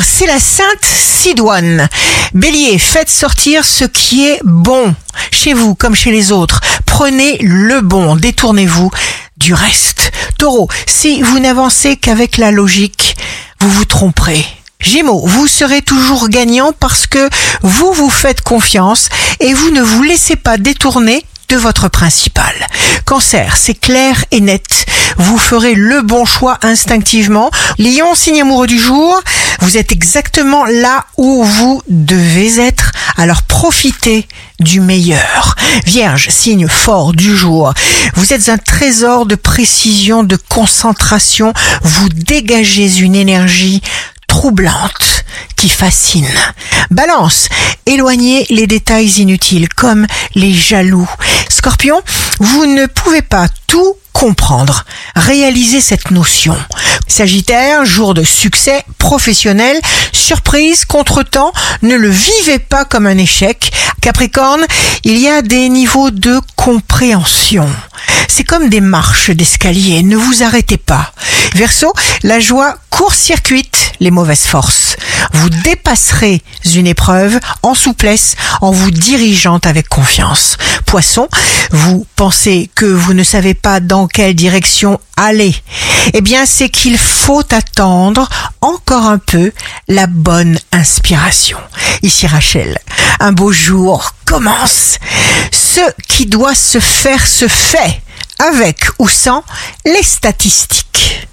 C'est la Sainte Sidoine. Bélier, faites sortir ce qui est bon chez vous comme chez les autres. Prenez le bon, détournez-vous du reste. Taureau, si vous n'avancez qu'avec la logique, vous vous tromperez. Gémeaux, vous serez toujours gagnant parce que vous vous faites confiance et vous ne vous laissez pas détourner de votre principal. Cancer, c'est clair et net. Vous ferez le bon choix instinctivement. Lion, signe amoureux du jour, vous êtes exactement là où vous devez être. Alors profitez du meilleur. Vierge, signe fort du jour. Vous êtes un trésor de précision, de concentration. Vous dégagez une énergie troublante qui fascine. Balance, éloignez les détails inutiles comme les jaloux. Scorpion, vous ne pouvez pas tout comprendre, réaliser cette notion. Sagittaire, jour de succès professionnel, surprise, contretemps, ne le vivez pas comme un échec. Capricorne, il y a des niveaux de compréhension. C'est comme des marches d'escalier, ne vous arrêtez pas. Verseau, la joie court-circuite les mauvaises forces. Vous dépasserez une épreuve en souplesse en vous dirigeant avec confiance. Poisson, vous pensez que vous ne savez pas dans quelle direction aller. Eh bien, c'est qu'il faut attendre encore un peu la bonne inspiration. Ici Rachel, un beau jour commence. Ce qui doit se faire se fait avec ou sans les statistiques.